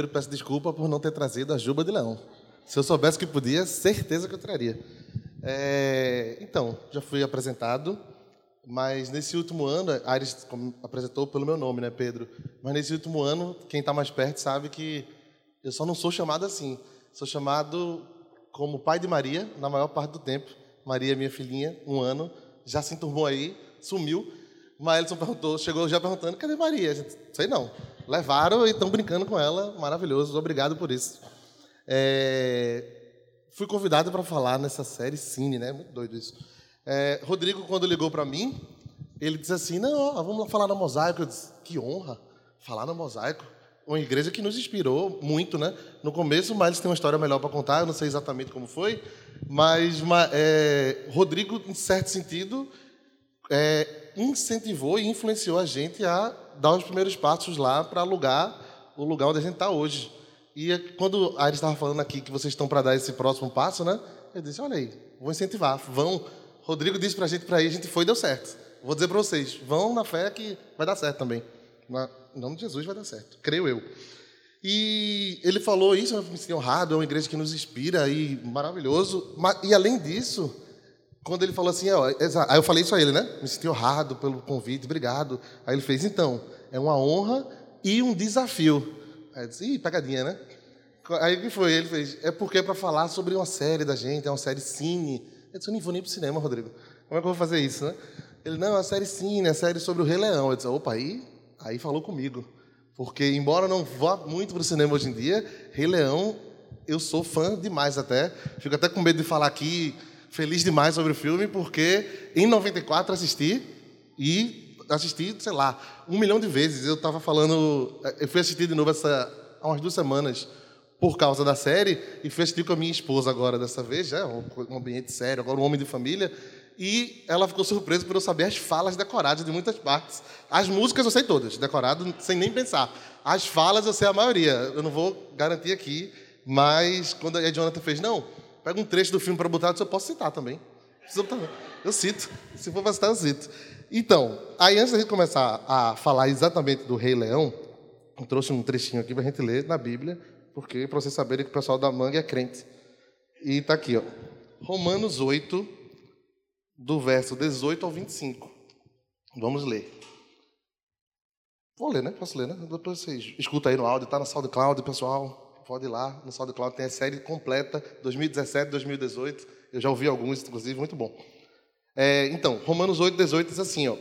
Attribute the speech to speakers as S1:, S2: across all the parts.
S1: primeiro peço desculpa por não ter trazido a Juba de Leão. Se eu soubesse que podia, certeza que eu traria. É, então, já fui apresentado, mas nesse último ano, Aires apresentou pelo meu nome, né, Pedro? Mas nesse último ano, quem está mais perto sabe que eu só não sou chamado assim. Sou chamado como pai de Maria, na maior parte do tempo. Maria, minha filhinha, um ano, já se enturmou aí, sumiu. Maelson perguntou, chegou já perguntando, cadê Maria? Gente, sei não. Levaram e estão brincando com ela, maravilhoso, obrigado por isso. É, fui convidado para falar nessa série Cine, né? Muito doido isso. É, Rodrigo, quando ligou para mim, ele disse assim, não, vamos lá falar na Mosaico. Eu disse, que honra, falar na Mosaico uma igreja que nos inspirou muito, né? No começo, mas tem uma história melhor para contar, eu não sei exatamente como foi, mas é, Rodrigo, em certo sentido, é, incentivou e influenciou a gente a dar os primeiros passos lá para alugar o lugar onde a gente está hoje. E quando a Aires estava falando aqui que vocês estão para dar esse próximo passo, né? Eu disse, olha aí, vou incentivar, vão. Rodrigo disse para a gente para ir, a gente foi e deu certo. Vou dizer para vocês, vão na fé que vai dar certo também. Em nome de Jesus vai dar certo, creio eu. E ele falou isso, eu me senti honrado, é uma igreja que nos inspira e maravilhoso. E além disso, quando ele falou assim, aí eu falei isso a ele, né? Me senti honrado pelo convite, obrigado. Aí ele fez, então, é uma honra e um desafio. Aí eu disse, ih, pegadinha, né? Aí o que foi? Ele fez, é porque é para falar sobre uma série da gente, é uma série cine. Eu disse, eu nem vou nem para o cinema, Rodrigo. Como é que eu vou fazer isso, né? Ele, não, é uma série cine, é uma série sobre o Rei Leão. Eu disse, opa, aí Aí falou comigo. Porque, embora não vá muito para o cinema hoje em dia, Rei Leão, eu sou fã demais até. Fico até com medo de falar aqui, feliz demais sobre o filme, porque em 94 assisti e assisti, sei lá, um milhão de vezes. Eu estava falando, eu fui assistir de novo essa, há umas duas semanas por causa da série e fui assistir com a minha esposa agora dessa vez, já um ambiente sério, agora um homem de família. E ela ficou surpresa por eu saber as falas decoradas de muitas partes. As músicas eu sei todas, decorado sem nem pensar. As falas eu sei a maioria. Eu não vou garantir aqui, mas quando a Jonathan fez, não, pega um trecho do filme para botar, eu posso citar também. Eu cito. Se for para citar, eu cito. Então, aí antes da gente começar a falar exatamente do Rei Leão, eu trouxe um trechinho aqui para a gente ler na Bíblia, porque para vocês saberem que o pessoal da Manga é crente. E está aqui, ó. Romanos 8, do verso 18 ao 25. Vamos ler. Vou ler, né? Posso ler, né? Depois vocês escuta aí no áudio, está no SoundCloud, pessoal. Pode ir lá, no SoundCloud tem a série completa, 2017, 2018. Eu já ouvi alguns, inclusive, muito bom. É, então, Romanos 8, 18 diz assim, ó.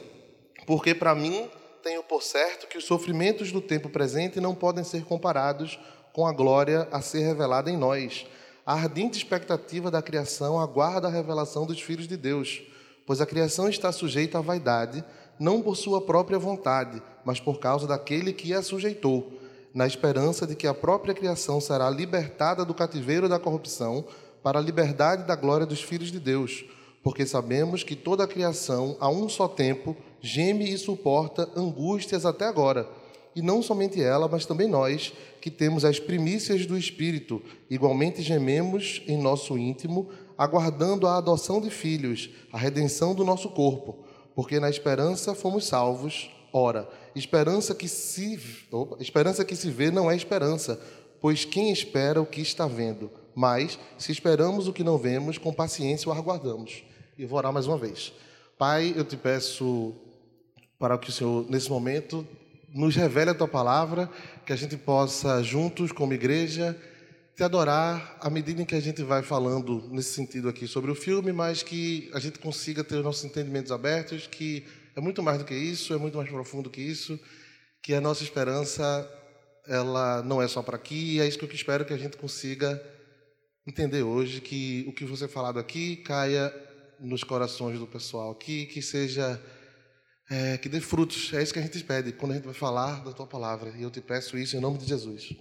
S1: Porque para mim tenho por certo que os sofrimentos do tempo presente não podem ser comparados com a glória a ser revelada em nós. A ardente expectativa da criação aguarda a revelação dos filhos de Deus pois a criação está sujeita à vaidade, não por sua própria vontade, mas por causa daquele que a sujeitou, na esperança de que a própria criação será libertada do cativeiro da corrupção para a liberdade da glória dos filhos de Deus, porque sabemos que toda a criação, a um só tempo, geme e suporta angústias até agora. E não somente ela, mas também nós, que temos as primícias do Espírito, igualmente gememos em nosso íntimo, aguardando a adoção de filhos, a redenção do nosso corpo, porque na esperança fomos salvos. Ora, esperança que se, opa, esperança que se vê não é esperança, pois quem espera o que está vendo? Mas, se esperamos o que não vemos, com paciência o aguardamos. E vou orar mais uma vez. Pai, eu te peço para que o Senhor, nesse momento, nos revele a tua palavra, que a gente possa, juntos, como igreja, te adorar à medida em que a gente vai falando nesse sentido aqui sobre o filme, mas que a gente consiga ter os nossos entendimentos abertos, que é muito mais do que isso, é muito mais profundo que isso, que a nossa esperança ela não é só para aqui, e é isso que eu espero que a gente consiga entender hoje, que o que você falado aqui caia nos corações do pessoal aqui, que seja é, que dê frutos. É isso que a gente pede quando a gente vai falar da tua palavra. E eu te peço isso em nome de Jesus.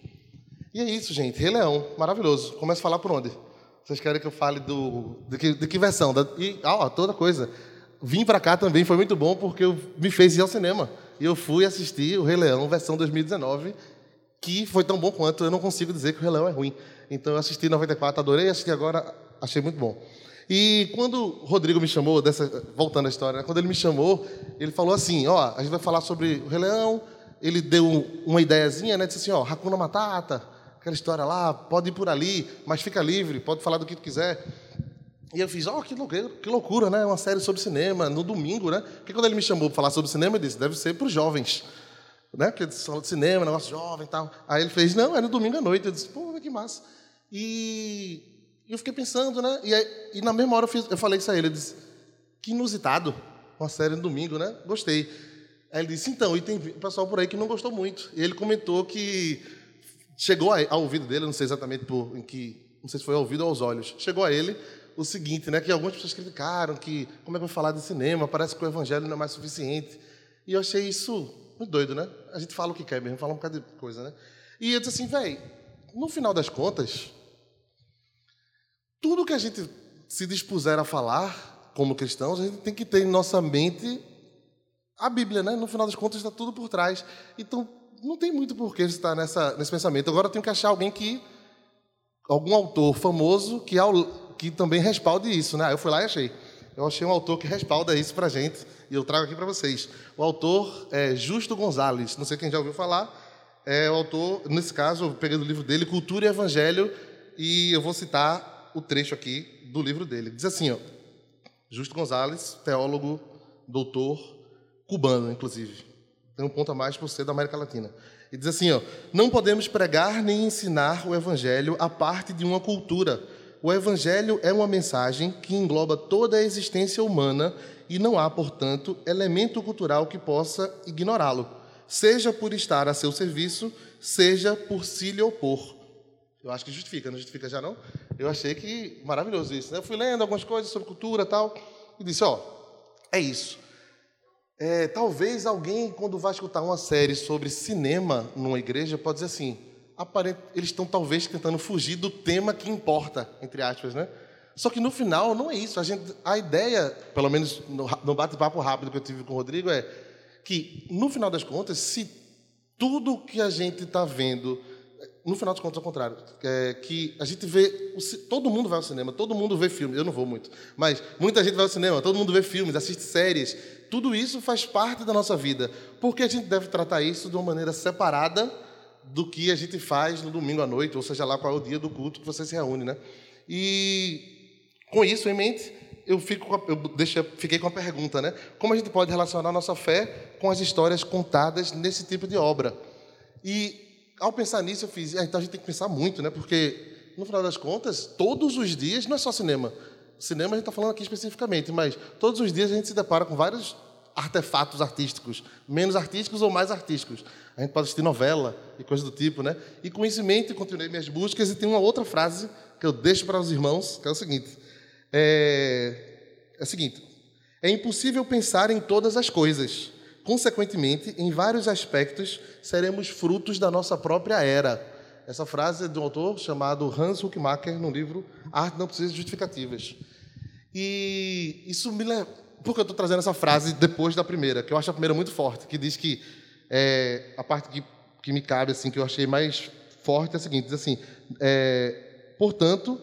S1: E é isso, gente. Rei Leão, maravilhoso. Começa a falar por onde? Vocês querem que eu fale do. De que, de que versão? Da, e, ó, toda coisa. Vim para cá também, foi muito bom, porque eu, me fez ir ao cinema. E eu fui assistir o Rei Leão, versão 2019, que foi tão bom quanto. Eu não consigo dizer que o Rei Leão é ruim. Então eu assisti em 94, adorei, assisti agora, achei muito bom. E quando o Rodrigo me chamou, dessa, voltando à história, né, quando ele me chamou, ele falou assim: Ó, a gente vai falar sobre o Rei Leão, ele deu uma ideiazinha, né? Disse assim, ó, Hakuna Matata, aquela história lá, pode ir por ali, mas fica livre, pode falar do que tu quiser. E eu fiz, ó, oh, que, loucura, que loucura, né? Uma série sobre cinema, no domingo, né? Porque quando ele me chamou para falar sobre cinema, ele disse, deve ser para os jovens. Né? Porque ele falou de cinema, negócio jovem e tal. Aí ele fez, não, é no domingo à noite. Eu disse, pô, que massa. E eu fiquei pensando, né? E, aí, e na mesma hora eu, fiz, eu falei isso a ele, eu disse, que inusitado, uma série no domingo, né? Gostei. Aí ele disse, então, e tem pessoal por aí que não gostou muito. E ele comentou que chegou ao ouvido dele, não sei exatamente por, em que, não sei se foi ao ouvido ou aos olhos, chegou a ele o seguinte, né, que algumas pessoas criticaram que como é que vai falar de cinema, parece que o evangelho não é mais suficiente. E eu achei isso muito doido, né? A gente fala o que quer mesmo, fala um bocado de coisa, né? E eu disse assim, velho, no final das contas, tudo que a gente se dispuser a falar como cristãos, a gente tem que ter em nossa mente a Bíblia, né? No final das contas, está tudo por trás. Então, não tem muito por que estar nessa, nesse pensamento. Agora, eu tenho que achar alguém que. algum autor famoso que, que também respalde isso, né? Eu fui lá e achei. Eu achei um autor que respalda isso para gente e eu trago aqui para vocês. O autor é Justo Gonzalez. Não sei quem já ouviu falar. É o autor, nesse caso, eu peguei do livro dele, Cultura e Evangelho, e eu vou citar o trecho aqui do livro dele. Diz assim, ó, Justo Gonzalez, teólogo, doutor, cubano, inclusive. Tem um ponto a mais por ser da América Latina. E diz assim, ó, não podemos pregar nem ensinar o evangelho a parte de uma cultura. O evangelho é uma mensagem que engloba toda a existência humana e não há, portanto, elemento cultural que possa ignorá-lo, seja por estar a seu serviço, seja por se lhe opor. Eu acho que justifica, não justifica já não? Eu achei que maravilhoso isso. Né? Eu fui lendo algumas coisas sobre cultura tal, e disse, ó, é isso. É, talvez alguém, quando vai escutar uma série sobre cinema numa igreja, pode dizer assim: eles estão talvez tentando fugir do tema que importa, entre aspas, né? Só que no final não é isso. A, gente, a ideia, pelo menos no bate-papo rápido que eu tive com o Rodrigo, é que, no final das contas, se tudo que a gente está vendo no final das contas, ao contrário. É que a gente vê. Todo mundo vai ao cinema, todo mundo vê filmes. Eu não vou muito, mas muita gente vai ao cinema, todo mundo vê filmes, assiste séries. Tudo isso faz parte da nossa vida. Porque a gente deve tratar isso de uma maneira separada do que a gente faz no domingo à noite, ou seja lá qual é o dia do culto que você se reúne, né? E com isso em mente, eu, fico a, eu deixo, fiquei com a pergunta, né? Como a gente pode relacionar nossa fé com as histórias contadas nesse tipo de obra? E ao pensar nisso, eu fiz, ah, então a gente tem que pensar muito, né? Porque, no final das contas, todos os dias, não é só cinema. Cinema a gente está falando aqui especificamente, mas todos os dias a gente se depara com vários artefatos artísticos, menos artísticos ou mais artísticos. A gente pode assistir novela e coisas do tipo, né? E com isso em mente, continuei minhas buscas e tem uma outra frase que eu deixo para os irmãos, que é o seguinte: é, é o seguinte, é impossível pensar em todas as coisas Consequentemente, em vários aspectos, seremos frutos da nossa própria era. Essa frase é de um autor chamado Hans Huckmacher, no livro Arte Não Precisa de Justificativas. E isso me leva. Por que eu estou trazendo essa frase depois da primeira? Que eu acho a primeira muito forte, que diz que é, a parte que, que me cabe, assim, que eu achei mais forte é a seguinte: diz assim, é, portanto,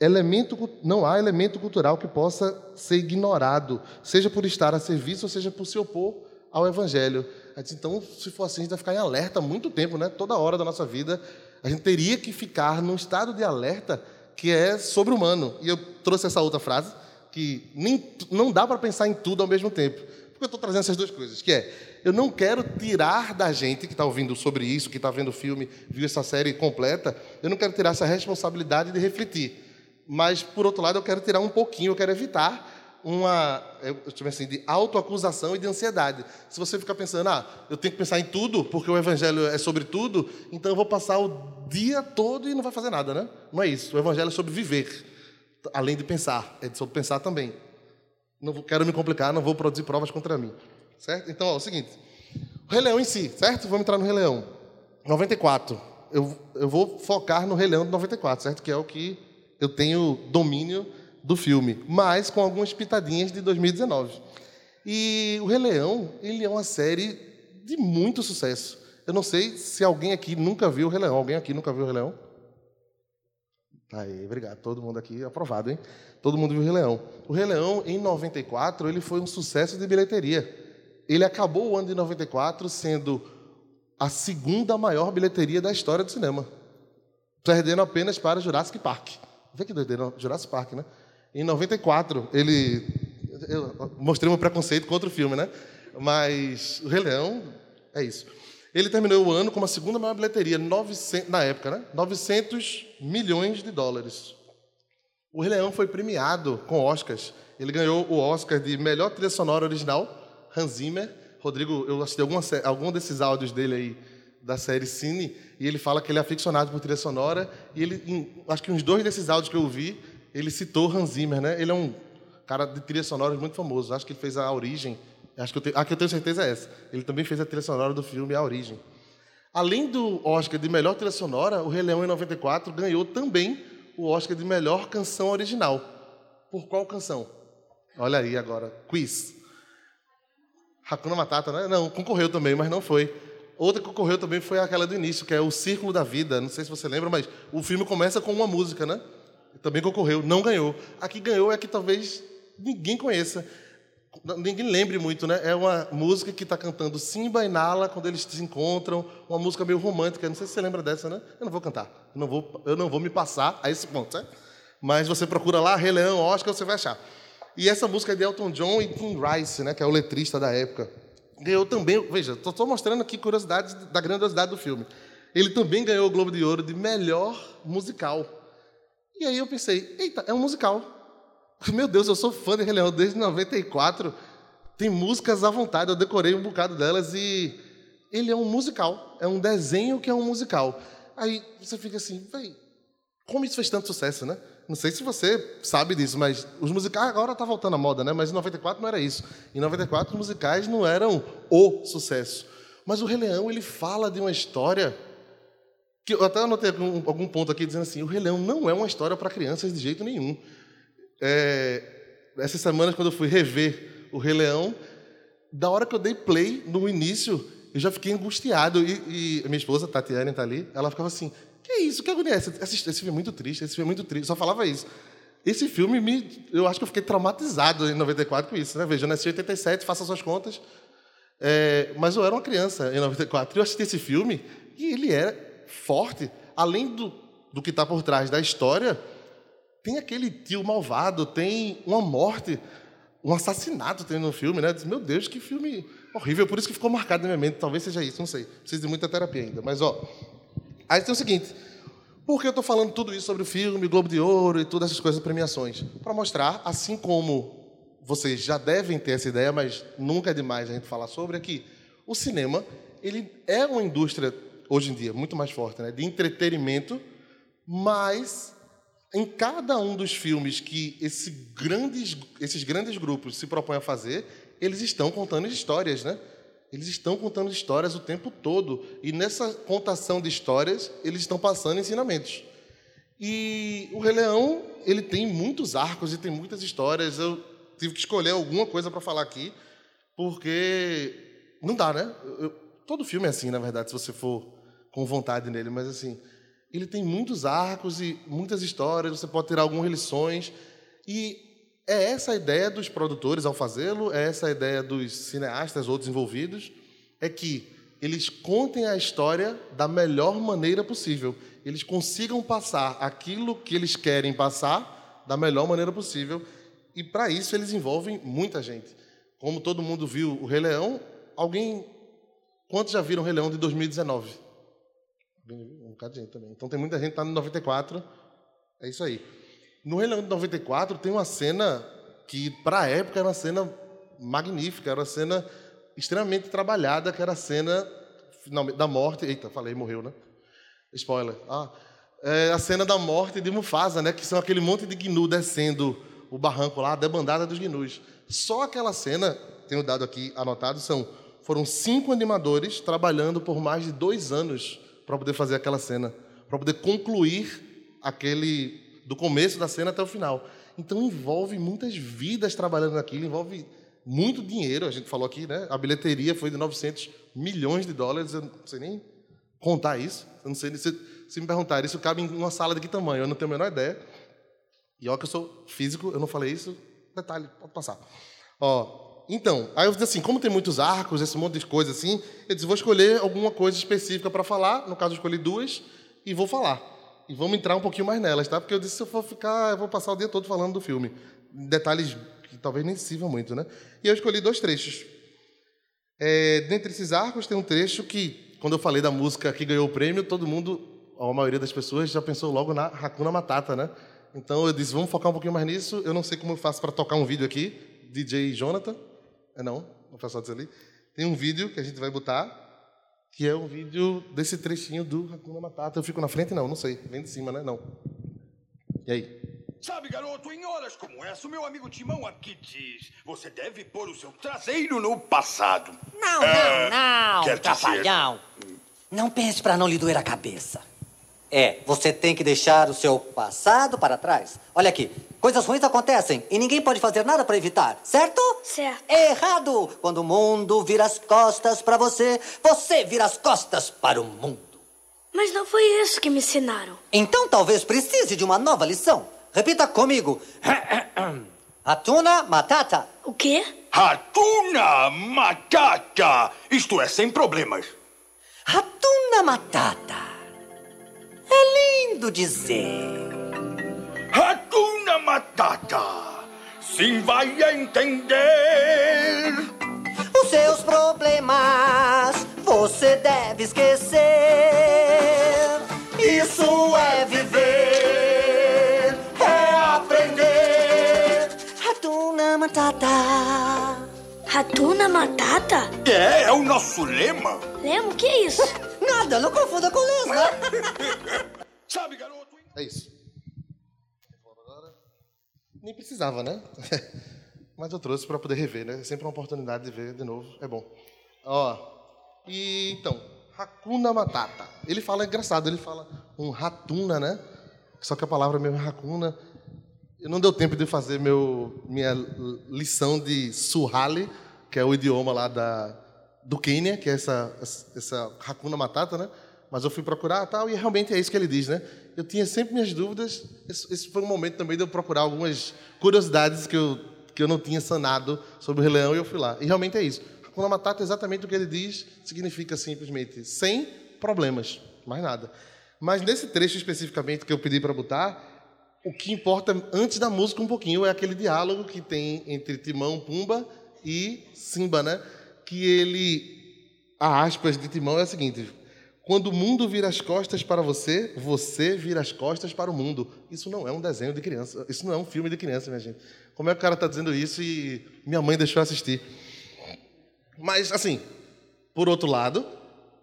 S1: elemento, não há elemento cultural que possa ser ignorado, seja por estar a serviço ou seja por se opor ao Evangelho. Então, se for assim, a gente vai ficar em alerta muito tempo, né? toda hora da nossa vida. A gente teria que ficar num estado de alerta que é sobre-humano. E eu trouxe essa outra frase, que nem, não dá para pensar em tudo ao mesmo tempo. Porque eu estou trazendo essas duas coisas, que é, eu não quero tirar da gente que está ouvindo sobre isso, que está vendo o filme, viu essa série completa, eu não quero tirar essa responsabilidade de refletir. Mas, por outro lado, eu quero tirar um pouquinho, eu quero evitar uma assim, de autoacusação e de ansiedade. Se você ficar pensando, ah, eu tenho que pensar em tudo, porque o evangelho é sobre tudo, então eu vou passar o dia todo e não vai fazer nada, né? Não é isso. O evangelho é sobre viver, além de pensar, é sobre pensar também. Não quero me complicar, não vou produzir provas contra mim. Certo? Então, ó, é o seguinte: o Rei Leão em si, certo? Vamos entrar no Rei Leão. 94. Eu, eu vou focar no Rei Leão de 94, certo? Que é o que eu tenho domínio do filme, mas com algumas pitadinhas de 2019. E o Rei Leão, ele é uma série de muito sucesso. Eu não sei se alguém aqui nunca viu o Rei Leão. Alguém aqui nunca viu o Rei Leão? Aí, obrigado. Todo mundo aqui aprovado, hein? Todo mundo viu o Rei Leão. O Rei Leão, em 94, ele foi um sucesso de bilheteria. Ele acabou o ano de 94 sendo a segunda maior bilheteria da história do cinema, perdendo apenas para Jurassic Park. Vê que doideira, Jurassic Park, né? Em 94, ele. Eu mostrei meu preconceito contra o filme, né? Mas o Rei Leão é isso. Ele terminou o ano com a segunda maior bilheteria, 900, na época, né? 900 milhões de dólares. O Rei Leão foi premiado com Oscars. Ele ganhou o Oscar de melhor trilha sonora original, Hans Zimmer. Rodrigo, eu assisti alguma, algum desses áudios dele aí da série Cine, e ele fala que ele é aficionado por trilha sonora, e ele, em, acho que uns dois desses áudios que eu ouvi, ele citou Hans Zimmer, né? Ele é um cara de trilha sonora muito famoso. Acho que ele fez a Origem, Acho que eu tenho, a que eu tenho certeza é essa. Ele também fez a trilha sonora do filme A Origem. Além do Oscar de melhor trilha sonora, o Rei Leão em 94 ganhou também o Oscar de melhor canção original. Por qual canção? Olha aí agora, quiz. Hakuna Matata, né? Não, concorreu também, mas não foi. Outra que concorreu também foi aquela do início, que é O Círculo da Vida. Não sei se você lembra, mas o filme começa com uma música, né? Também concorreu, não ganhou. A que ganhou é que talvez ninguém conheça ninguém lembre muito, né? É uma música que está cantando Simba e Nala quando eles se encontram, uma música meio romântica. Não sei se você lembra dessa, né? Eu não vou cantar, eu não vou, eu não vou me passar a esse ponto, certo? Mas você procura lá Rei Leão, Oscar, você vai achar. E essa música é de Elton John e Tim Rice, né? Que é o letrista da época. Ganhou também, veja, estou mostrando aqui curiosidades da grandiosidade do filme. Ele também ganhou o Globo de Ouro de melhor musical. E aí eu pensei, eita, é um musical. Meu Deus, eu sou fã de Rei Leão desde 94. Tem músicas à vontade, eu decorei um bocado delas e ele é um musical, é um desenho que é um musical. Aí você fica assim, véi, como isso fez tanto sucesso, né? Não sei se você sabe disso, mas os musicais agora tá voltando à moda, né? Mas em 94 não era isso. Em 94 os musicais não eram o sucesso. Mas o Rei Leão, ele fala de uma história que eu até anotei algum, algum ponto aqui dizendo assim, o Rei Leão não é uma história para crianças de jeito nenhum. É, semanas, quando eu fui rever o Rei Leão, da hora que eu dei play no início, eu já fiquei angustiado. E, e minha esposa, Tatiana, está ali, ela ficava assim: Que é isso? Que agonia é essa? Esse, filme é muito triste, esse filme é muito triste. Só falava isso. Esse filme, me, eu acho que eu fiquei traumatizado em 94 com isso. Né? Veja, eu nasci em 87, faça suas contas. É, mas eu era uma criança em 94. Eu assisti esse filme e ele é forte. Além do, do que está por trás da história, tem aquele tio malvado, tem uma morte, um assassinato tem no filme, né? Meu Deus, que filme horrível. Por isso que ficou marcado na minha mente. Talvez seja isso, não sei. Precisa de muita terapia ainda. Mas, ó, aí tem o seguinte. Por que eu estou falando tudo isso sobre o filme, Globo de Ouro e todas essas coisas, premiações? Para mostrar, assim como vocês já devem ter essa ideia, mas nunca é demais a gente falar sobre, é que o cinema ele é uma indústria, hoje em dia, muito mais forte, né? de entretenimento, mas em cada um dos filmes que esse grandes, esses grandes grupos se propõem a fazer, eles estão contando histórias, né? Eles estão contando histórias o tempo todo. E nessa contação de histórias, eles estão passando ensinamentos. E o Rei Leão, ele tem muitos arcos e tem muitas histórias. Eu tive que escolher alguma coisa para falar aqui, porque não dá, né? Eu, todo filme é assim, na verdade, se você for com vontade nele, mas assim, ele tem muitos arcos e muitas histórias, você pode tirar algumas lições. E é essa a ideia dos produtores ao fazê-lo, é essa a ideia dos cineastas, outros envolvidos, é que eles contem a história da melhor maneira possível. Eles consigam passar aquilo que eles querem passar da melhor maneira possível. E para isso eles envolvem muita gente. Como todo mundo viu o Rei Leão, alguém. Quantos já viram o Rei Leão de 2019? Um bocado de gente também. Então tem muita gente que está no 94. É isso aí. No Rei Leão de 94 tem uma cena que, para a época, era uma cena magnífica, era uma cena extremamente trabalhada, que era a cena da morte. Eita, falei, morreu, né? Spoiler. Ah, é a cena da morte de Mufasa, né? Que são aquele monte de gnu descendo o barranco lá, a debandada dos gnus. Só aquela cena, tenho dado aqui anotado, são foram cinco animadores trabalhando por mais de dois anos para poder fazer aquela cena, para poder concluir aquele do começo da cena até o final. Então envolve muitas vidas trabalhando naquilo, envolve muito dinheiro. A gente falou aqui, né? A bilheteria foi de 900 milhões de dólares. Eu não sei nem contar isso. Eu não sei se, se me perguntar isso cabe em uma sala de que tamanho. Eu não tenho a menor ideia. E ó que eu sou físico, eu não falei isso. Detalhe, pode passar. Ó, então, aí eu disse assim, como tem muitos arcos, esse monte de coisa assim, eu disse, vou escolher alguma coisa específica para falar, no caso eu escolhi duas, e vou falar. E vamos entrar um pouquinho mais nelas, tá? Porque eu disse, se eu for ficar, eu vou passar o dia todo falando do filme. Detalhes que talvez nem sirvam muito, né? E eu escolhi dois trechos. É, dentre esses arcos tem um trecho que, quando eu falei da música que ganhou o prêmio, todo mundo, a maioria das pessoas já pensou logo na Hakuna Matata, né? Então eu disse, vamos focar um pouquinho mais nisso. Eu não sei como eu faço para tocar um vídeo aqui, DJ Jonathan. É não, não faço só dizer ali. Tem um vídeo que a gente vai botar, que é um vídeo desse trechinho do Hakuna Matata. Eu fico na frente? Não, não sei. Vem de cima, né? Não. E aí?
S2: Sabe, garoto, em horas como essa, o meu amigo Timão aqui diz: você deve pôr o seu traseiro no passado.
S3: Não,
S2: É,
S3: não,
S2: quer
S3: não,
S2: dizer-
S3: trapalhão. Não pense para não lhe doer a cabeça. É, você tem que deixar o seu passado para trás. Olha aqui, coisas ruins acontecem e ninguém pode fazer nada para evitar, certo?
S4: Certo.
S3: Errado! Quando o mundo vira as costas para você, você vira as costas para o mundo.
S4: Mas não foi isso que me ensinaram.
S3: Então talvez precise de uma nova lição. Repita comigo. Hatuna Matata.
S4: O quê?
S2: Ratuna Matata! Isto é, sem problemas.
S3: Hatuna Matata. É lindo dizer.
S2: Ratuna Matata! Sim, vai entender.
S3: Os seus problemas você deve esquecer. Isso é viver, é aprender. Hatuna Matata.
S4: Ratuna Matata?
S2: É, é o nosso lema.
S4: Lemo, o que é isso?
S3: Nada, não confunda com lesma.
S2: Sabe, garoto?
S1: É isso. Nem precisava, né? Mas eu trouxe para poder rever, né? É sempre uma oportunidade de ver de novo. É bom. Ó, e então, Hakuna Matata. Ele fala é engraçado, ele fala um ratuna, né? Só que a palavra mesmo é Hakuna. Eu não deu tempo de fazer meu, minha lição de Suhali, que é o idioma lá da, do Quênia, que é essa, essa Hakuna Matata, né? Mas eu fui procurar tal, e realmente é isso que ele diz, né? Eu tinha sempre minhas dúvidas. Esse, foi um momento também de eu procurar algumas curiosidades que eu, que eu não tinha sanado sobre o Rei Leão, e eu fui lá. E realmente é isso. Hakuna Matata, exatamente o que ele diz, significa simplesmente sem problemas, mais nada. Mas nesse trecho especificamente que eu pedi para botar, o que importa antes da música um pouquinho é aquele diálogo que tem entre Timão, Pumba e Simba, né? Que ele, a aspas de Timão é a seguinte: quando o mundo vira as costas para você, você vira as costas para o mundo. Isso não é um desenho de criança, isso não é um filme de criança, minha gente. Como é que o cara está dizendo isso e minha mãe deixou assistir? Mas assim, por outro lado,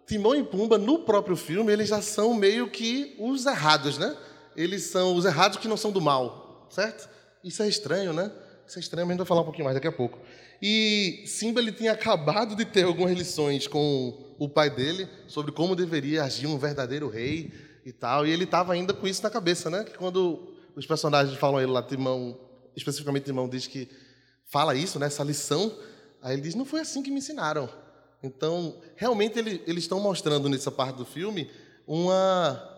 S1: Timão e Pumba no próprio filme eles já são meio que os errados, né? Eles são os errados que não são do mal, certo? Isso é estranho, né? Isso é estranho, mas a gente vai falar um pouquinho mais daqui a pouco. E Simba ele tinha acabado de ter algumas lições com o pai dele sobre como deveria agir um verdadeiro rei e tal, e ele estava ainda com isso na cabeça, né? Que quando os personagens falam ele lá, Timão, especificamente Timão diz que fala isso, né? Essa lição, aí ele diz: não foi assim que me ensinaram. Então, realmente ele, eles estão mostrando nessa parte do filme uma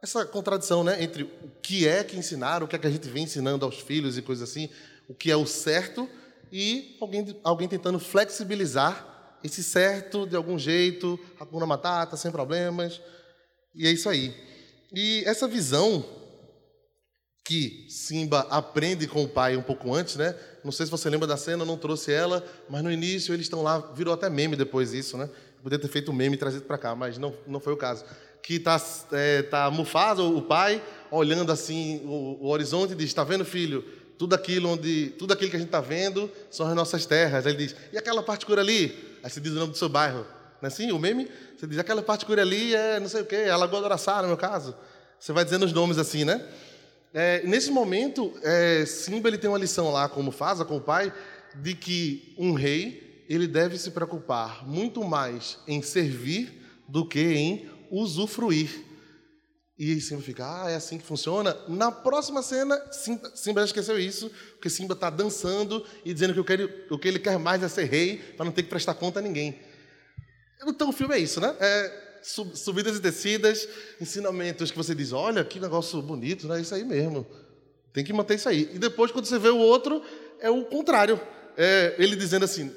S1: essa contradição, né, entre o que é que ensinaram, o que é que a gente vem ensinando aos filhos e coisas assim, o que é o certo e alguém alguém tentando flexibilizar esse certo de algum jeito, Hakuna Matata, sem problemas. E é isso aí. E essa visão que Simba aprende com o pai um pouco antes, né? Não sei se você lembra da cena, não trouxe ela, mas no início eles estão lá, virou até meme depois isso, né? Podia ter feito um meme e trazido para cá, mas não, não foi o caso. Que tá, é, tá Mufasa, o pai, olhando assim o, o horizonte e diz: "Está vendo, filho? Tudo aquilo onde, tudo aquilo que a gente está vendo são as nossas terras". Aí ele diz: "E aquela parte escura ali?" Aí você diz o nome do seu bairro, não é assim? O meme? Você diz: "Aquela parte escura ali é não sei o quê, é a Lagoa do Araçá, no meu caso". Você vai dizendo os nomes assim, né? É, nesse momento, é, Simba ele tem uma lição lá com Mufasa, com o pai, de que um rei ele deve se preocupar muito mais em servir do que em usufruir. E Simba fica, ah, é assim que funciona? Na próxima cena, Simba, Simba já esqueceu isso, porque Simba está dançando e dizendo que o que, ele, o que ele quer mais é ser rei, para não ter que prestar conta a ninguém. Então o filme é isso, né? É sub- subidas e descidas, ensinamentos que você diz, olha, que negócio bonito, né? Isso aí mesmo. Tem que manter isso aí. E depois, quando você vê o outro, é o contrário. é, ele dizendo assim: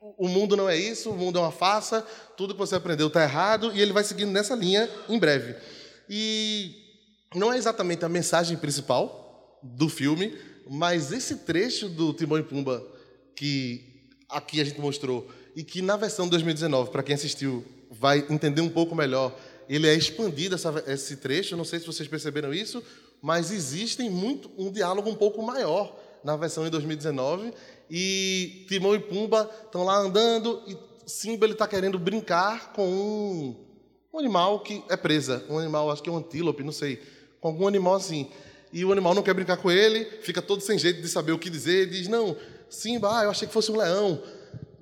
S1: o mundo não é isso, o mundo é uma farsa, tudo que você aprendeu está errado, e ele vai seguindo nessa linha em breve. E não é exatamente a mensagem principal do filme, mas esse trecho do Timão e Pumba que aqui a gente mostrou e que na versão 2019, para quem assistiu, vai entender um pouco melhor, ele é expandido essa, esse trecho. Não sei se vocês perceberam isso, mas existe muito um diálogo um pouco maior na versão de 2019 e Timão e Pumba estão lá andando e Simba ele está querendo brincar com um, um, animal que é presa, um animal acho que é um antílope, não sei, com algum animal assim. E o animal não quer brincar com ele, fica todo sem jeito de saber o que dizer, diz não, Simba, ah, eu achei que fosse um leão.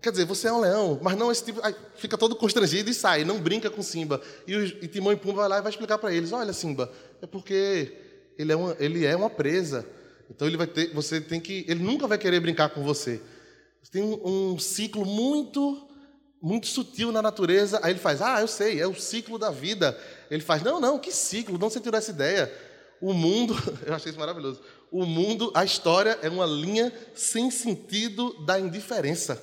S1: Quer dizer, você é um leão, mas não esse tipo. Aí fica todo constrangido e sai, não brinca com Simba. E, o, e Timão e Pumba vai lá e vai explicar para eles: olha, Simba, é porque ele é uma, ele é uma presa. Então ele vai ter, você tem que, ele nunca vai querer brincar com você. Tem um, um ciclo muito, muito sutil na natureza. Aí ele faz, ah, eu sei, é o ciclo da vida. Ele faz, não, não, que ciclo? Não você tirou essa ideia? O mundo, eu achei isso maravilhoso. O mundo, a história é uma linha sem sentido da indiferença.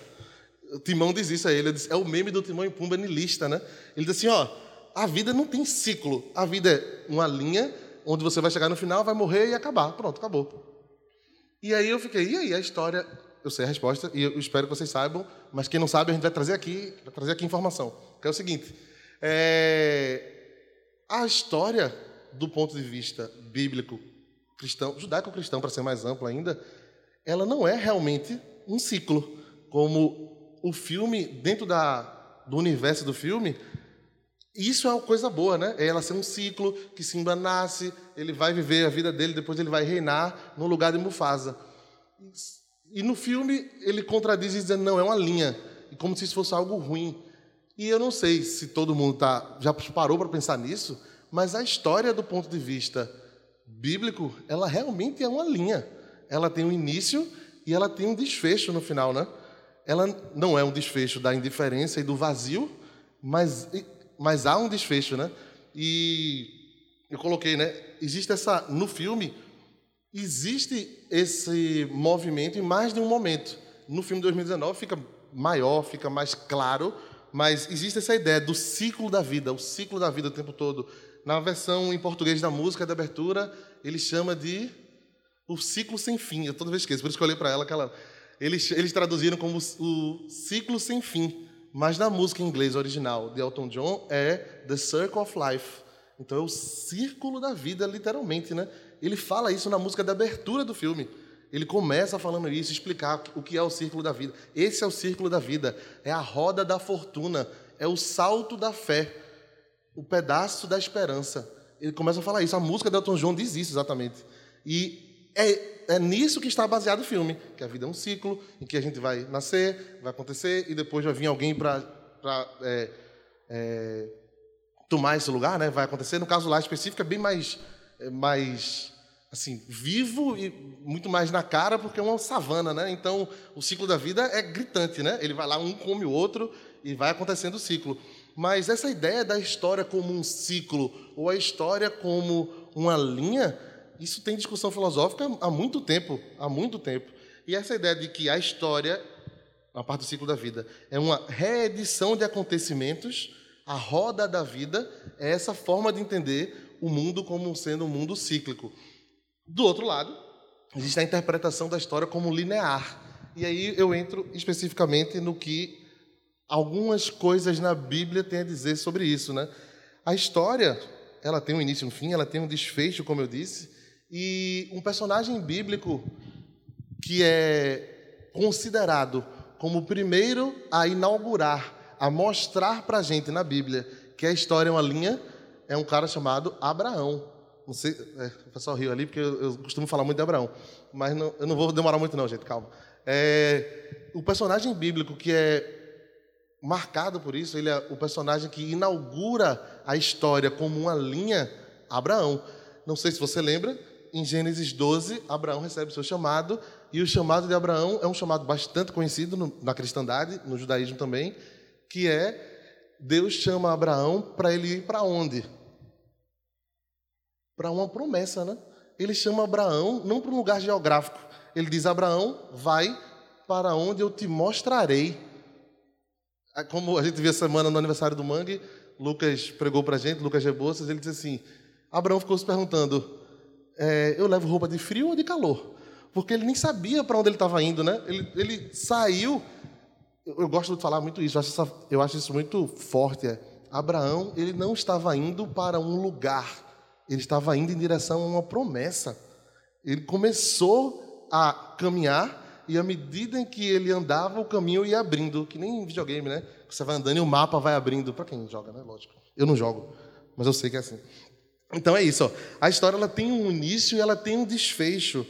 S1: O Timão diz isso a ele, é o meme do Timão e Pumba nilista, né? Ele diz assim, ó, a vida não tem ciclo, a vida é uma linha onde você vai chegar no final, vai morrer e acabar. Pronto, acabou. E aí eu fiquei, e aí a história? Eu sei a resposta e eu espero que vocês saibam, mas quem não sabe a gente vai trazer aqui, vai trazer aqui informação. Que é o seguinte: é, a história do ponto de vista bíblico cristão, judaico-cristão para ser mais amplo ainda, ela não é realmente um ciclo, como o filme dentro da, do universo do filme isso é uma coisa boa, né? É ela ser um ciclo que Simba nasce, ele vai viver a vida dele, depois ele vai reinar no lugar de Mufasa. E no filme ele contradiz dizendo não, é uma linha, e como se isso fosse algo ruim. E eu não sei se todo mundo tá, já parou para pensar nisso, mas a história do ponto de vista bíblico, ela realmente é uma linha. Ela tem um início e ela tem um desfecho no final, né? Ela não é um desfecho da indiferença e do vazio, mas mas há um desfecho, né? E eu coloquei, né? Existe essa no filme existe esse movimento em mais de um momento. No filme de 2019 fica maior, fica mais claro, mas existe essa ideia do ciclo da vida, o ciclo da vida o tempo todo. Na versão em português da música da abertura, ele chama de o ciclo sem fim. Eu toda vez esqueço, por isso que eu olhei para ela, aquela eles, eles traduziram como o ciclo sem fim. Mas na música em inglês original de Elton John é The Circle of Life. Então é o círculo da vida, literalmente, né? Ele fala isso na música da abertura do filme. Ele começa falando isso, explicar o que é o círculo da vida. Esse é o círculo da vida, é a roda da fortuna, é o salto da fé, o pedaço da esperança. Ele começa a falar isso. A música de Elton John diz isso exatamente. E é é nisso que está baseado o filme, que a vida é um ciclo em que a gente vai nascer, vai acontecer e depois vai vir alguém para é, é, tomar esse lugar, né? Vai acontecer. No caso lá específico é bem mais, mais assim vivo e muito mais na cara porque é uma savana, né? Então o ciclo da vida é gritante, né? Ele vai lá um come o outro e vai acontecendo o ciclo. Mas essa ideia da história como um ciclo ou a história como uma linha isso tem discussão filosófica há muito tempo, há muito tempo. E essa ideia de que a história, a parte do ciclo da vida, é uma reedição de acontecimentos, a roda da vida, é essa forma de entender o mundo como sendo um mundo cíclico. Do outro lado, existe a interpretação da história como linear. E aí eu entro especificamente no que algumas coisas na Bíblia têm a dizer sobre isso, né? A história, ela tem um início e um fim, ela tem um desfecho, como eu disse, e um personagem bíblico que é considerado como o primeiro a inaugurar, a mostrar para a gente na Bíblia que a história é uma linha, é um cara chamado Abraão. Não sei, é, o pessoal riu ali porque eu, eu, costumo falar muito de Abraão, mas não, eu não vou demorar muito não, gente, calma. É, o personagem bíblico que é marcado por isso, ele é o personagem que inaugura a história como uma linha, Abraão. Não sei se você lembra, em Gênesis 12, Abraão recebe seu chamado, e o chamado de Abraão é um chamado bastante conhecido no, na cristandade, no judaísmo também, que é Deus chama Abraão para ele ir para onde? Para uma promessa, né? Ele chama Abraão não para um lugar geográfico. Ele diz: Abraão, vai para onde eu te mostrarei. Ah, Como a gente viu semana no aniversário do Mangue, Lucas pregou para a gente, Lucas Rebouças, ele disse assim: Abraão ficou se perguntando, é, eu levo roupa de frio ou de calor? Porque ele nem sabia para onde ele estava indo, né? Ele, ele saiu. Eu, eu gosto de falar muito isso, eu acho, essa- eu acho isso muito forte. É. Abraão, ele não estava indo para um lugar, ele estava indo em direção a uma promessa. Ele começou a caminhar e à medida em que ele andava, o caminho ia abrindo, que nem em videogame, né? Você vai andando e o mapa vai abrindo. Para quem joga, né? Lógico. Eu não jogo, mas eu sei que é assim. Então é isso. Ó. A história ela tem um início e ela tem um desfecho.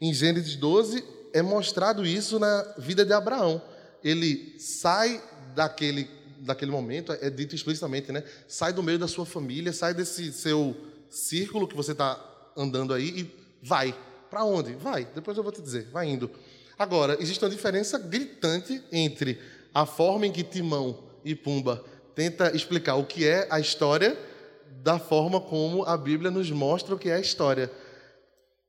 S1: Em Gênesis 12 é mostrado isso na vida de Abraão. Ele sai daquele, daquele momento, é dito explicitamente, né? Sai do meio da sua família, sai desse seu círculo que você está andando aí e vai. Para onde? Vai. Depois eu vou te dizer. Vai indo. Agora, existe uma diferença gritante entre a forma em que Timão e Pumba tenta explicar o que é a história da forma como a Bíblia nos mostra o que é a história.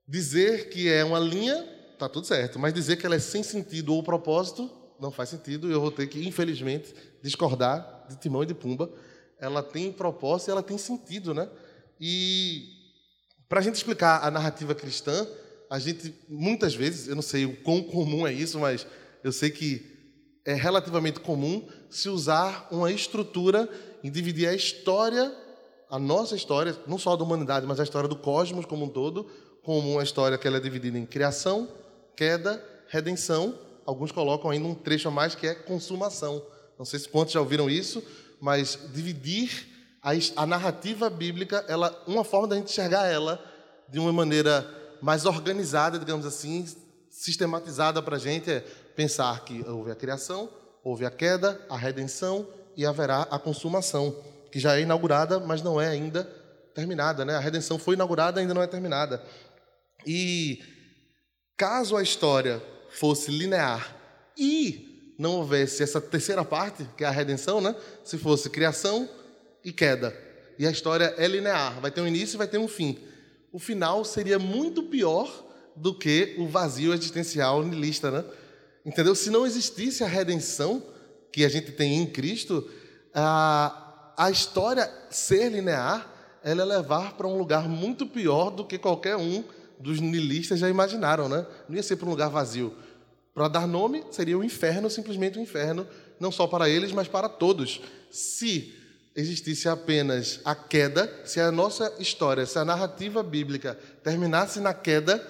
S1: Dizer que é uma linha, tá tudo certo, mas dizer que ela é sem sentido ou propósito, não faz sentido, e eu vou ter que, infelizmente, discordar de Timão e de Pumba. Ela tem propósito e ela tem sentido, né? E para a gente explicar a narrativa cristã, a gente, muitas vezes, eu não sei o quão comum é isso, mas eu sei que é relativamente comum se usar uma estrutura em dividir a história, a nossa história, não só da humanidade, mas a história do cosmos como um todo, como uma história que ela é dividida em criação, queda, redenção. Alguns colocam ainda um trecho a mais que é consumação. Não sei se quantos já ouviram isso, mas dividir a, a narrativa bíblica, ela, uma forma da gente enxergar ela de uma maneira mais organizada, digamos assim, sistematizada para a gente é pensar que houve a criação, houve a queda, a redenção e haverá a consumação, que já é inaugurada, mas não é ainda terminada. Né? A redenção foi inaugurada, ainda não é terminada. E caso a história fosse linear e não houvesse essa terceira parte, que é a redenção, né? se fosse criação e queda, e a história é linear, vai ter um início e vai ter um fim. O final seria muito pior do que o vazio existencial nihilista, né? Entendeu? Se não existisse a redenção que a gente tem em Cristo, a, a história ser linear, ela é levar para um lugar muito pior do que qualquer um dos nihilistas já imaginaram, né? Não ia ser para um lugar vazio. Para dar nome, seria o inferno, simplesmente o inferno, não só para eles, mas para todos. Se existisse apenas a queda, se a nossa história, se a narrativa bíblica terminasse na queda,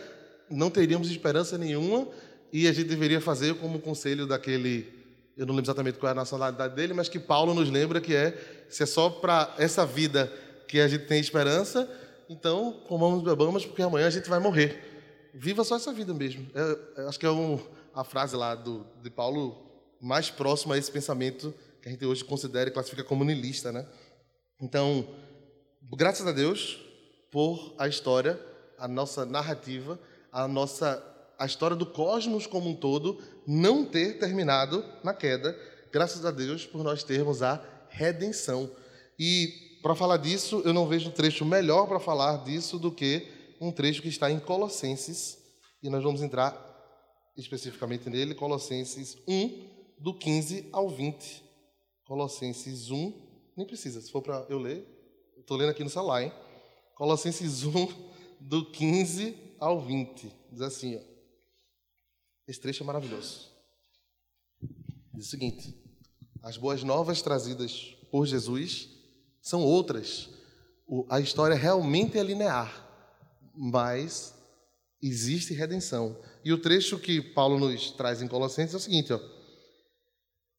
S1: não teríamos esperança nenhuma e a gente deveria fazer como o conselho daquele, eu não lembro exatamente qual é a nacionalidade dele, mas que Paulo nos lembra que é, se é só para essa vida que a gente tem esperança, então comamos bebamos porque amanhã a gente vai morrer. Viva só essa vida mesmo. É, é, acho que é um, a frase lá do, de Paulo mais próxima a esse pensamento que a gente hoje considera e classifica como niilista, né? Então, graças a Deus por a história, a nossa narrativa, a nossa a história do cosmos como um todo não ter terminado na queda, graças a Deus por nós termos a redenção. E para falar disso, eu não vejo um trecho melhor para falar disso do que um trecho que está em Colossenses, e nós vamos entrar especificamente nele, Colossenses 1, do 15 ao 20. Colossenses 1, nem precisa, se for para eu ler, estou lendo aqui no celular, hein? Colossenses 1, do 15 ao 20. Diz assim, ó. Esse trecho é maravilhoso. Diz o seguinte: As boas novas trazidas por Jesus são outras. O- a história realmente é linear, mas existe redenção. E o trecho que Paulo nos traz em Colossenses é o seguinte, ó.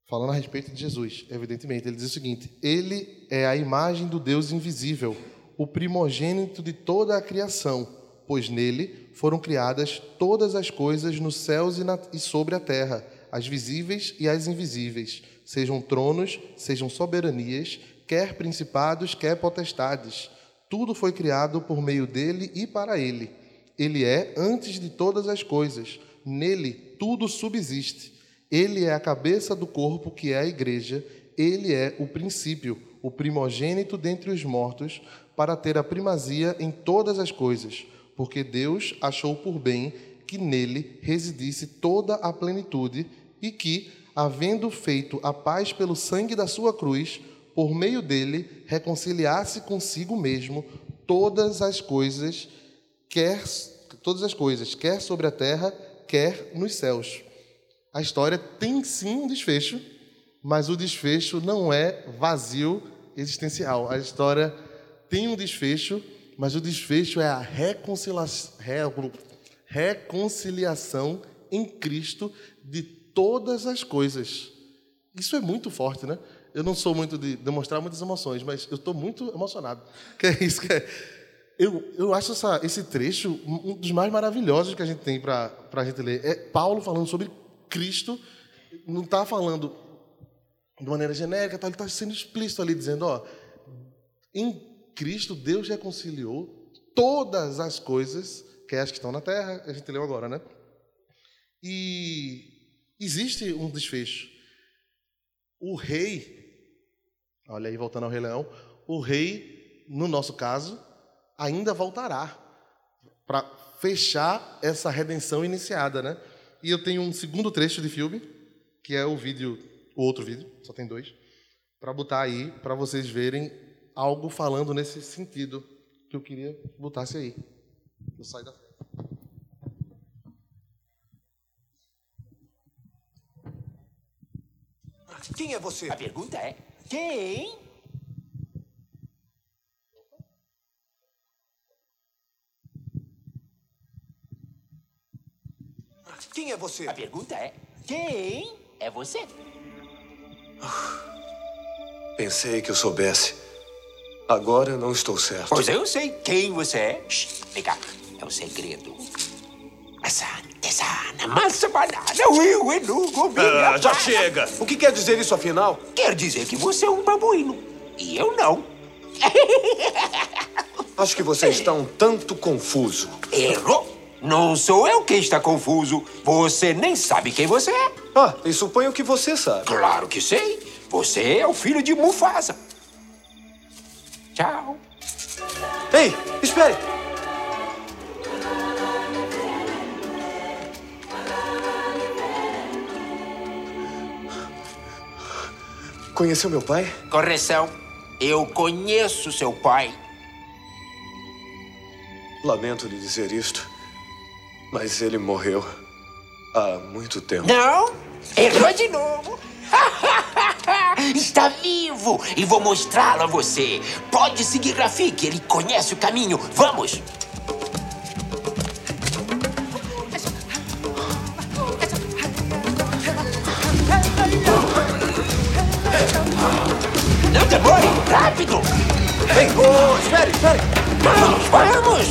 S1: Falando a respeito de Jesus, evidentemente, ele diz o seguinte: Ele é a imagem do Deus invisível, o primogênito de toda a criação, pois nele foram criadas todas as coisas nos céus e, na, e sobre a terra, as visíveis e as invisíveis, sejam tronos, sejam soberanias, quer principados, quer potestades. Tudo foi criado por meio dele e para ele. Ele é antes de todas as coisas. Nele tudo subsiste. Ele é a cabeça do corpo que é a igreja. Ele é o princípio, o primogênito dentre os mortos, para ter a primazia em todas as coisas, porque Deus achou por bem que nele residisse toda a plenitude e que, havendo feito a paz pelo sangue da sua cruz, por meio dele reconciliasse consigo mesmo todas as coisas, quer todas as coisas, quer sobre a terra, quer nos céus. A história tem sim um desfecho, mas o desfecho não é vazio existencial. A história tem um desfecho, mas o desfecho é a reconciliação, em Cristo de todas as coisas. Isso é muito forte, né? Eu não sou muito de demonstrar muitas emoções, mas eu estou muito emocionado. Que é isso que é. Eu, eu acho essa, esse trecho um dos mais maravilhosos que a gente tem para a gente ler. É Paulo falando sobre Cristo, não está falando de maneira genérica, tá, ele está sendo explícito ali, dizendo: ó, em Cristo Deus reconciliou todas as coisas, que é as que estão na terra, a gente leu agora, né? E existe um desfecho. O rei, olha aí, voltando ao Rei Leão, o rei, no nosso caso, ainda voltará para fechar essa redenção iniciada, né? E eu tenho um segundo trecho de filme, que é o vídeo, o outro vídeo, só tem dois, para botar aí para vocês verem algo falando nesse sentido que eu queria que botasse aí. Eu saio da frente.
S5: Quem é você?
S6: A pergunta é: quem?
S5: Quem é você?
S6: A pergunta é: quem é você?
S5: Pensei que eu soubesse. Agora não estou certo.
S6: Pois eu sei quem você é. Shh, vem cá, é um segredo. Massa, banana, will, enugo,
S5: Ah, já chega! O que quer dizer isso afinal?
S6: Quer dizer que você é um babuíno. E eu não.
S5: Acho que você está um tanto confuso.
S6: Errou. Não sou eu quem está confuso. Você nem sabe quem você é.
S5: Ah, e suponho que você sabe.
S6: Claro que sei. Você é o filho de Mufasa. Tchau.
S5: Ei, espere! Conheceu meu pai?
S6: Correção. Eu conheço seu pai.
S5: Lamento lhe dizer isto, mas ele morreu há muito tempo.
S6: Não, errou de novo. Está vivo e vou mostrá-lo a você. Pode seguir Rafik, ele conhece o caminho. Vamos. Não demore, rápido.
S5: Ei, oh, espere, espere!
S6: Vamos, vamos.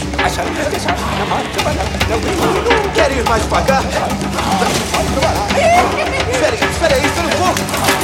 S5: Quer ir mais devagar? Espere, espere aí, um pouco!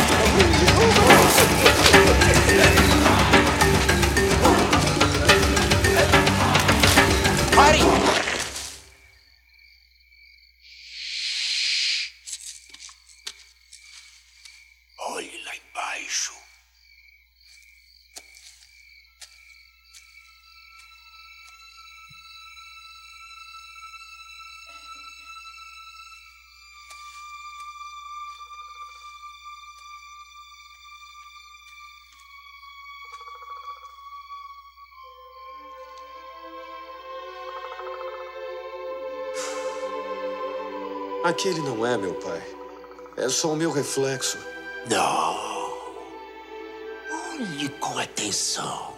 S5: Aquele não é meu pai. É só o meu reflexo.
S6: Não. Olhe com atenção.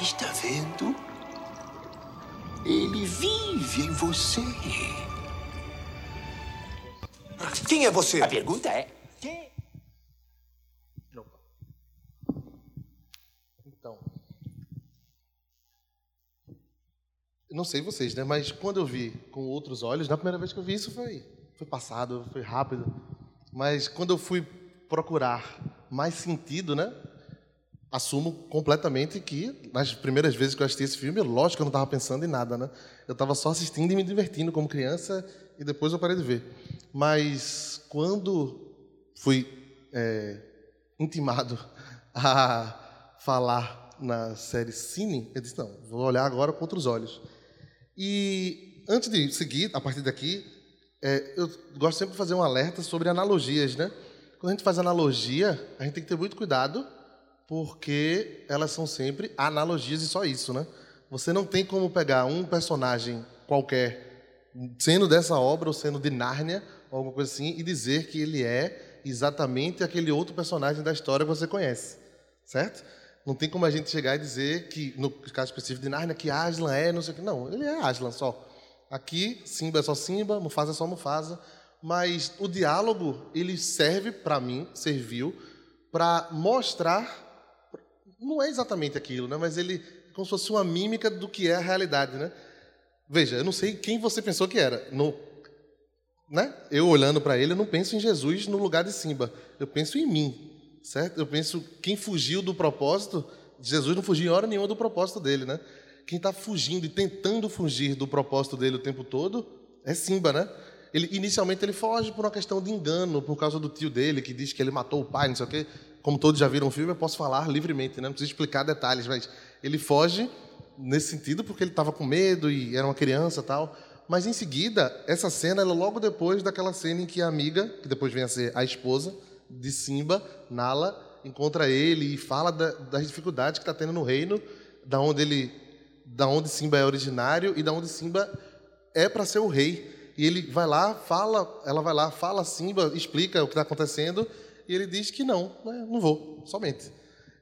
S6: Está vendo? Ele vive em você.
S5: Quem é você?
S6: A pergunta é: quem?
S1: Opa. Então. Eu não sei vocês, né? Mas quando eu vi com outros olhos, na primeira vez que eu vi isso foi, foi passado, foi rápido. Mas quando eu fui procurar mais sentido, né? Assumo completamente que nas primeiras vezes que eu assisti esse filme, lógico que eu não estava pensando em nada, né? Eu estava só assistindo e me divertindo como criança e depois eu parei de ver. Mas quando fui é, intimado a falar na série Cine, eu disse, não, vou olhar agora com outros olhos. E antes de seguir, a partir daqui, é, eu gosto sempre de fazer um alerta sobre analogias, né? Quando a gente faz analogia, a gente tem que ter muito cuidado, porque elas são sempre analogias e só isso, né? Você não tem como pegar um personagem qualquer, sendo dessa obra ou sendo de Nárnia, ou alguma coisa assim, e dizer que ele é exatamente aquele outro personagem da história que você conhece, certo? Não tem como a gente chegar e dizer que, no caso específico de Nárnia, que Aslan é, não sei o que. Não, ele é Aslan só. Aqui, Simba é só Simba, Mufasa é só Mufasa. Mas o diálogo, ele serve, para mim, serviu, para mostrar. Não é exatamente aquilo, né? mas ele é como se fosse uma mímica do que é a realidade. Né? Veja, eu não sei quem você pensou que era. No, né? Eu olhando para ele, eu não penso em Jesus no lugar de Simba. Eu penso em mim certo? Eu penso, quem fugiu do propósito, Jesus não fugiu em hora nenhuma do propósito dele, né? Quem está fugindo e tentando fugir do propósito dele o tempo todo é Simba, né? Ele, inicialmente ele foge por uma questão de engano, por causa do tio dele, que diz que ele matou o pai, não sei o quê. Como todos já viram o filme, eu posso falar livremente, né? não preciso explicar detalhes, mas ele foge nesse sentido porque ele estava com medo e era uma criança tal. Mas em seguida, essa cena é logo depois daquela cena em que a amiga, que depois vem a ser a esposa, de Simba, Nala, encontra ele e fala da, das dificuldades que está tendo no reino, da onde ele, da onde Simba é originário e da onde Simba é para ser o rei. E ele vai lá, fala, ela vai lá, fala Simba, explica o que está acontecendo e ele diz que não, né, não vou, somente.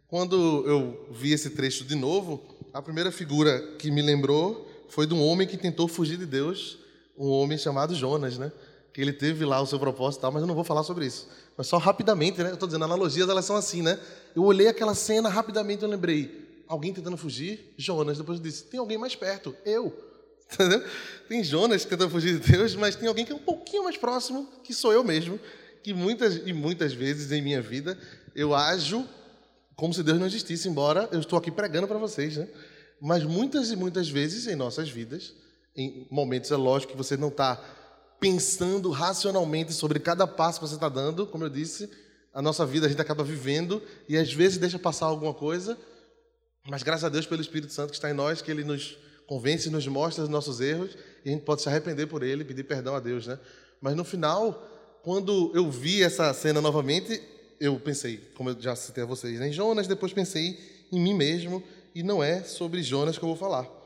S1: Quando eu vi esse trecho de novo, a primeira figura que me lembrou foi de um homem que tentou fugir de Deus, um homem chamado Jonas, né? Que ele teve lá o seu propósito, e tal, mas eu não vou falar sobre isso. Mas só rapidamente, né? Eu estou dizendo, analogias elas são assim, né? Eu olhei aquela cena, rapidamente eu lembrei. Alguém tentando fugir? Jonas. Depois eu disse, tem alguém mais perto? Eu. Entendeu? Tem Jonas tentando fugir de Deus, mas tem alguém que é um pouquinho mais próximo, que sou eu mesmo. Que muitas e muitas vezes em minha vida eu ajo como se Deus não existisse, embora eu estou aqui pregando para vocês, né? Mas muitas e muitas vezes em nossas vidas, em momentos, é lógico que você não está pensando racionalmente sobre cada passo que você está dando, como eu disse, a nossa vida a gente acaba vivendo e às vezes deixa passar alguma coisa, mas graças a Deus pelo Espírito Santo que está em nós, que ele nos convence, nos mostra os nossos erros e a gente pode se arrepender por ele, pedir perdão a Deus, né? Mas no final, quando eu vi essa cena novamente, eu pensei, como eu já citei a vocês, né, em Jonas, depois pensei em mim mesmo e não é sobre Jonas que eu vou falar.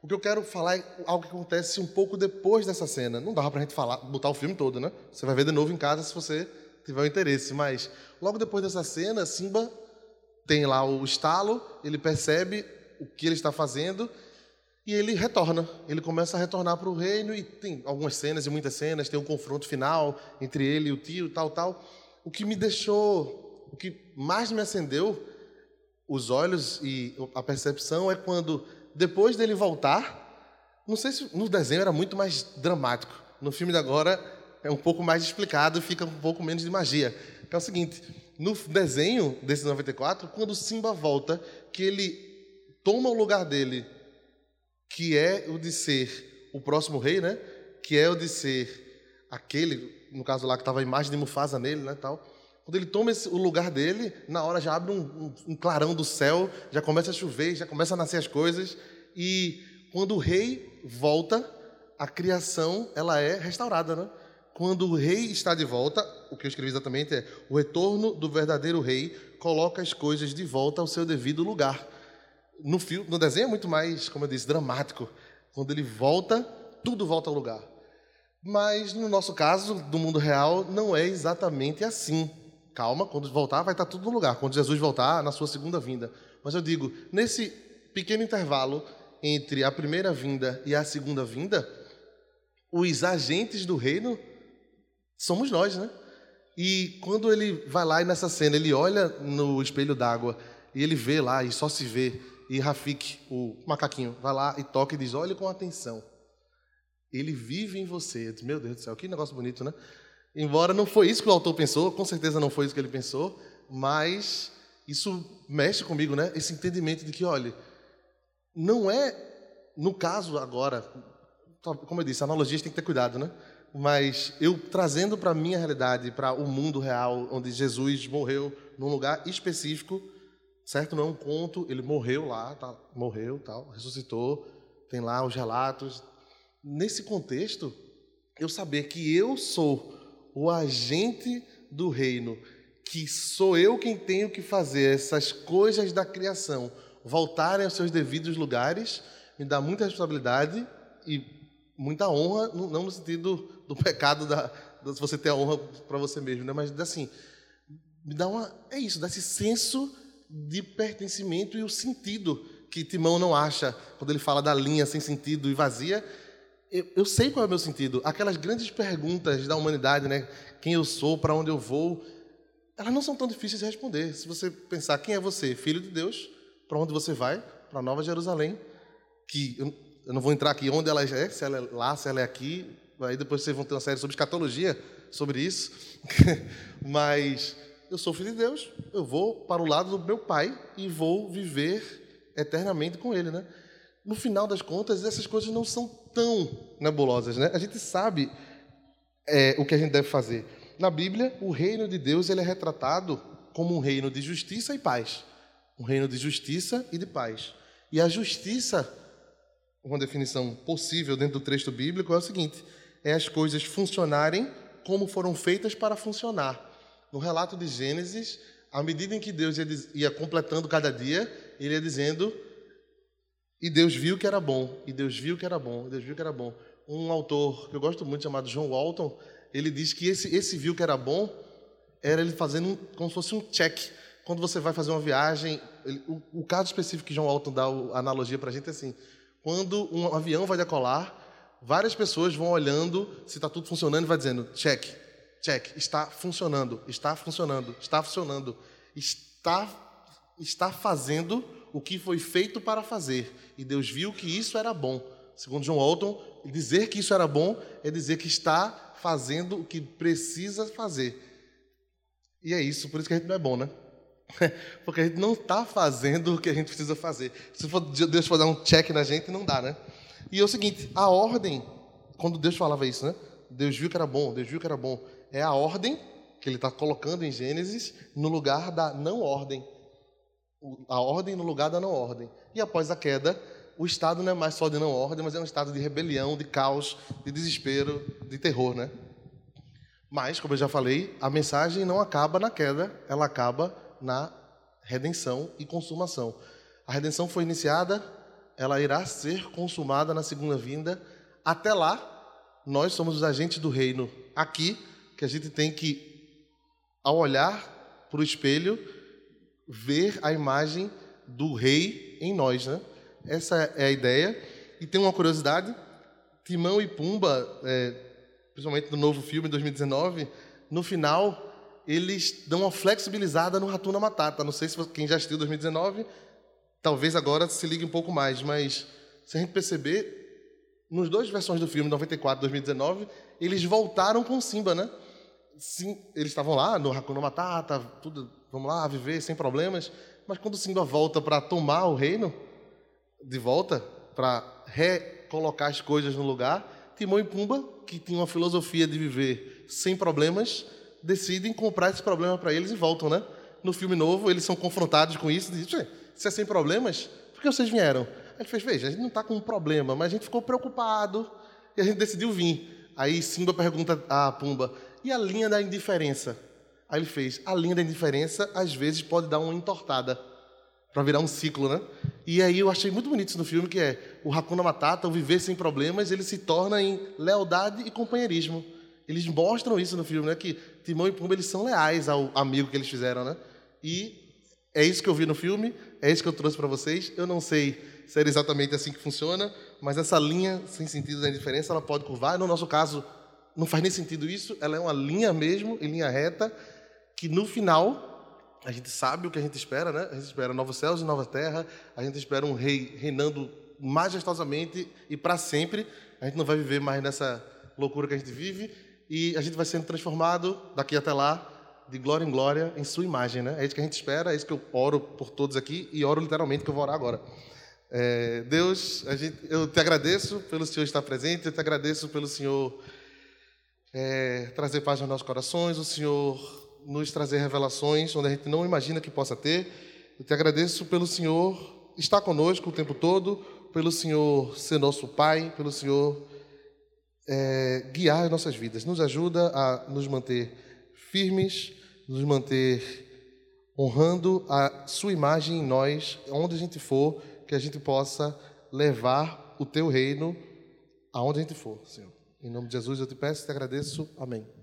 S1: O que eu quero falar é algo que acontece um pouco depois dessa cena. Não dava para a gente falar, botar o filme todo, né? Você vai ver de novo em casa se você tiver o interesse. Mas logo depois dessa cena, Simba tem lá o estalo, ele percebe o que ele está fazendo e ele retorna. Ele começa a retornar para o reino e tem algumas cenas e muitas cenas. Tem um confronto final entre ele e o tio, tal, tal. O que me deixou, o que mais me acendeu os olhos e a percepção é quando depois dele voltar, não sei se no desenho era muito mais dramático. No filme de agora é um pouco mais explicado, fica um pouco menos de magia. É o seguinte, no desenho desse 94, quando Simba volta, que ele toma o lugar dele, que é o de ser o próximo rei, né? Que é o de ser aquele, no caso lá que estava a imagem de Mufasa nele, né, tal. Quando ele toma esse, o lugar dele, na hora já abre um, um, um, clarão do céu, já começa a chover, já começa a nascer as coisas. E quando o rei volta, a criação ela é restaurada, né? Quando o rei está de volta, o que eu escrevi exatamente é o retorno do verdadeiro rei coloca as coisas de volta ao seu devido lugar. No filme, no desenho é muito mais, como eu disse, dramático. Quando ele volta, tudo volta ao lugar. Mas no nosso caso, do mundo real, não é exatamente assim. Calma, quando voltar, vai estar tudo no lugar. Quando Jesus voltar, na sua segunda vinda. Mas eu digo, nesse pequeno intervalo entre a primeira vinda e a segunda vinda, os agentes do reino somos nós, né? E quando ele vai lá e nessa cena ele olha no espelho d'água e ele vê lá e só se vê, e Rafik, o macaquinho, vai lá e toca e diz: Olhe com atenção. Ele vive em você. Meu Deus do céu, que negócio bonito, né? Embora não foi isso que o autor pensou, com certeza não foi isso que ele pensou, mas isso mexe comigo, né? Esse entendimento de que, olha, não é, no caso agora, como eu disse, analogias tem que ter cuidado, né? Mas eu trazendo para a minha realidade, para o mundo real, onde Jesus morreu num lugar específico, certo? Não é um conto. Ele morreu lá, tá? morreu, tal, ressuscitou. Tem lá os relatos. Nesse contexto, eu saber que eu sou o agente do reino, que sou eu quem tenho que fazer essas coisas da criação voltarem aos seus devidos lugares, me dá muita responsabilidade e muita honra, não no sentido do pecado da, se você ter a honra para você mesmo, né? mas assim, me dá uma é isso, dá esse senso de pertencimento e o sentido que Timão não acha quando ele fala da linha sem sentido e vazia. Eu, eu sei qual é o meu sentido. Aquelas grandes perguntas da humanidade, né? Quem eu sou, para onde eu vou, elas não são tão difíceis de responder. Se você pensar quem é você, filho de Deus, para onde você vai? Para Nova Jerusalém, que eu, eu não vou entrar aqui onde ela é, se ela é lá, se ela é aqui. Aí depois vocês vão ter uma série sobre escatologia sobre isso. Mas eu sou filho de Deus, eu vou para o lado do meu pai e vou viver eternamente com ele, né? No final das contas, essas coisas não são tão nebulosas, né? A gente sabe é, o que a gente deve fazer. Na Bíblia, o reino de Deus ele é retratado como um reino de justiça e paz, um reino de justiça e de paz. E a justiça, uma definição possível dentro do texto bíblico é o seguinte: é as coisas funcionarem como foram feitas para funcionar no relato de Gênesis, à medida em que Deus ia completando cada dia, ele ia dizendo: E Deus viu que era bom, e Deus viu que era bom, e Deus viu que era bom. Um autor que eu gosto muito, chamado John Walton, ele diz que esse, esse viu que era bom era ele fazendo um, como se fosse um check. Quando você vai fazer uma viagem, ele, o, o, caso específico que John Walton dá a analogia para a gente é assim: quando um avião vai decolar, várias pessoas vão olhando se está tudo funcionando e vai dizendo check, Check. Está funcionando, está funcionando, está funcionando. Está, está fazendo o que foi feito para fazer. E Deus viu que isso era bom. Segundo John Walton, dizer que isso era bom é dizer que está fazendo o que precisa fazer. E é isso, por isso que a gente não é bom, né? Porque a gente não está fazendo o que a gente precisa fazer. Se for Deus for dar um check na gente, não dá, né? E é o seguinte, a ordem, quando Deus falava isso, né? Deus viu que era bom, Deus viu que era bom é a ordem que ele está colocando em Gênesis no lugar da não ordem. A ordem no lugar da não ordem. E após a queda, o estado não é mais só de não ordem, mas é um estado de rebelião, de caos, de desespero, de terror, né? Mas, como eu já falei, a mensagem não acaba na queda, ela acaba na redenção e consumação. A redenção foi iniciada, ela irá ser consumada na segunda vinda. Até lá, nós somos os agentes do reino aqui que a gente tem que, ao olhar para o espelho, ver a imagem do rei em nós. Né? Essa é a ideia. E tem uma curiosidade: Timão e Pumba, é, principalmente no novo filme, 2019, no final eles dão uma flexibilizada no Ratuna Matata. Não sei se quem já assistiu 2019, talvez agora se ligue um pouco mais, mas se a gente perceber, nos duas versões do filme, 94 e 2019, eles voltaram com Simba, né? sim, eles estavam lá no Hakuna Matata, tudo, vamos lá, viver sem problemas. Mas quando Simba volta para tomar o reino, de volta, para recolocar as coisas no lugar, Timão e Pumba, que tinham uma filosofia de viver sem problemas, decidem comprar esse problema para eles e voltam, né? No filme novo, eles são confrontados com isso dizem, se é sem problemas, por que vocês vieram? Aí ele fez, veja, a gente não está com um problema, mas a gente ficou preocupado e a gente decidiu vir. Aí Simba pergunta a Pumba, e a linha da indiferença? Aí ele fez: a linha da indiferença às vezes pode dar uma entortada para virar um ciclo, né? E aí eu achei muito bonito isso no filme, que é o Hakuna Matata, o viver sem problemas, ele se torna em lealdade e companheirismo. Eles mostram isso no filme, né? Que Timão e Pumba eles são leais ao amigo que eles fizeram, né? E é isso que eu vi no filme, é isso que eu trouxe para vocês. Eu não sei se era exatamente assim que funciona, mas essa linha sem sentido da indiferença, ela pode curvar. No nosso caso, não faz nem sentido isso, ela é uma linha mesmo, em linha reta, que no final a gente sabe o que a gente espera, né? A gente espera novos céus e nova terra, a gente espera um rei reinando majestosamente e para sempre. A gente não vai viver mais nessa loucura que a gente vive e a gente vai sendo transformado daqui até lá de glória em glória em sua imagem, né? É isso que a gente espera, é isso que eu oro por todos aqui e oro literalmente que eu vou orar agora. É, Deus, gente, eu te agradeço pelo Senhor estar presente, eu te agradeço pelo Senhor é, trazer paz aos nossos corações, o Senhor nos trazer revelações onde a gente não imagina que possa ter. Eu te agradeço pelo Senhor estar conosco o tempo todo, pelo Senhor ser nosso Pai, pelo Senhor é, guiar as nossas vidas. Nos ajuda a nos manter firmes, nos manter honrando a Sua imagem em nós, onde a gente for, que a gente possa levar o Teu reino aonde a gente for, Senhor. Em nome de Jesus eu te peço e te agradeço. Amém.